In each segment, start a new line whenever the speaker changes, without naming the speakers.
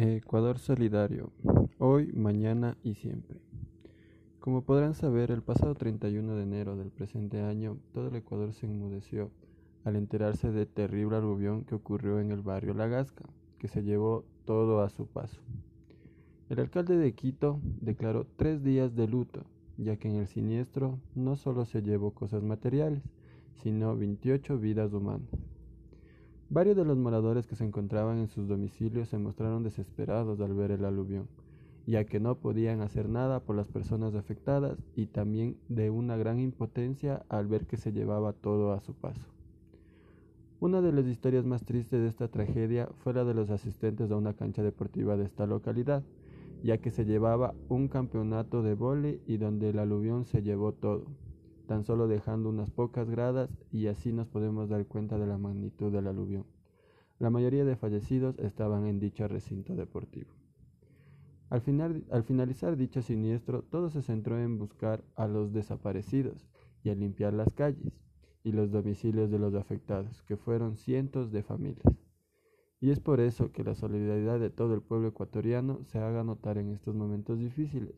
Ecuador Solidario, hoy, mañana y siempre. Como podrán saber, el pasado 31 de enero del presente año, todo el Ecuador se enmudeció al enterarse de terrible aluvión que ocurrió en el barrio La Gasca, que se llevó todo a su paso. El alcalde de Quito declaró tres días de luto, ya que en el siniestro no solo se llevó cosas materiales, sino 28 vidas humanas. Varios de los moradores que se encontraban en sus domicilios se mostraron desesperados al ver el aluvión, ya que no podían hacer nada por las personas afectadas y también de una gran impotencia al ver que se llevaba todo a su paso. Una de las historias más tristes de esta tragedia fue la de los asistentes a una cancha deportiva de esta localidad, ya que se llevaba un campeonato de vole y donde el aluvión se llevó todo tan solo dejando unas pocas gradas y así nos podemos dar cuenta de la magnitud del aluvión. La mayoría de fallecidos estaban en dicho recinto deportivo. Al, al finalizar dicho siniestro, todo se centró en buscar a los desaparecidos y a limpiar las calles y los domicilios de los afectados, que fueron cientos de familias. Y es por eso que la solidaridad de todo el pueblo ecuatoriano se haga notar en estos momentos difíciles,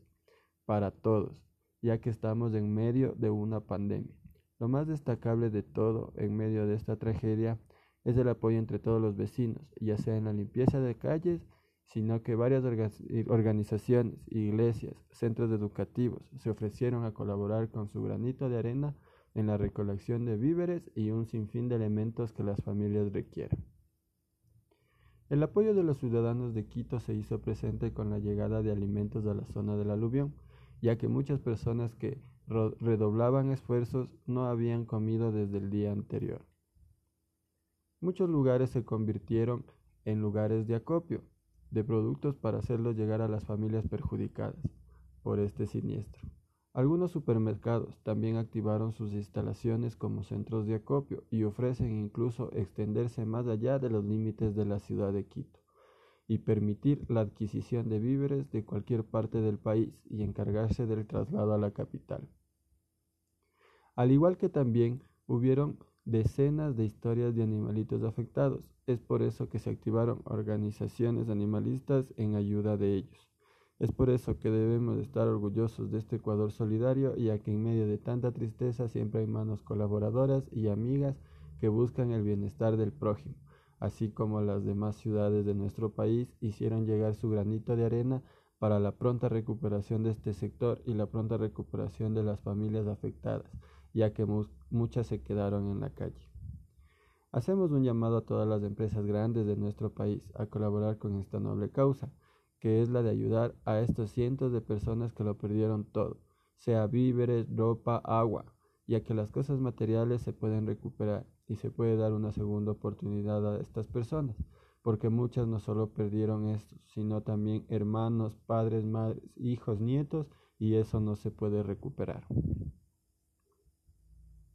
para todos, ya que estamos en medio de una pandemia. Lo más destacable de todo en medio de esta tragedia es el apoyo entre todos los vecinos, ya sea en la limpieza de calles, sino que varias organizaciones, iglesias, centros educativos se ofrecieron a colaborar con su granito de arena en la recolección de víveres y un sinfín de elementos que las familias requieran. El apoyo de los ciudadanos de Quito se hizo presente con la llegada de alimentos a la zona del aluvión, ya que muchas personas que redoblaban esfuerzos no habían comido desde el día anterior. Muchos lugares se convirtieron en lugares de acopio de productos para hacerlos llegar a las familias perjudicadas por este siniestro. Algunos supermercados también activaron sus instalaciones como centros de acopio y ofrecen incluso extenderse más allá de los límites de la ciudad de Quito y permitir la adquisición de víveres de cualquier parte del país y encargarse del traslado a la capital. Al igual que también hubieron decenas de historias de animalitos afectados, es por eso que se activaron organizaciones animalistas en ayuda de ellos. Es por eso que debemos estar orgullosos de este Ecuador solidario, ya que en medio de tanta tristeza siempre hay manos colaboradoras y amigas que buscan el bienestar del prójimo así como las demás ciudades de nuestro país, hicieron llegar su granito de arena para la pronta recuperación de este sector y la pronta recuperación de las familias afectadas, ya que muchas se quedaron en la calle. Hacemos un llamado a todas las empresas grandes de nuestro país a colaborar con esta noble causa, que es la de ayudar a estos cientos de personas que lo perdieron todo, sea víveres, ropa, agua, ya que las cosas materiales se pueden recuperar y se puede dar una segunda oportunidad a estas personas, porque muchas no solo perdieron esto, sino también hermanos, padres, madres, hijos, nietos, y eso no se puede recuperar.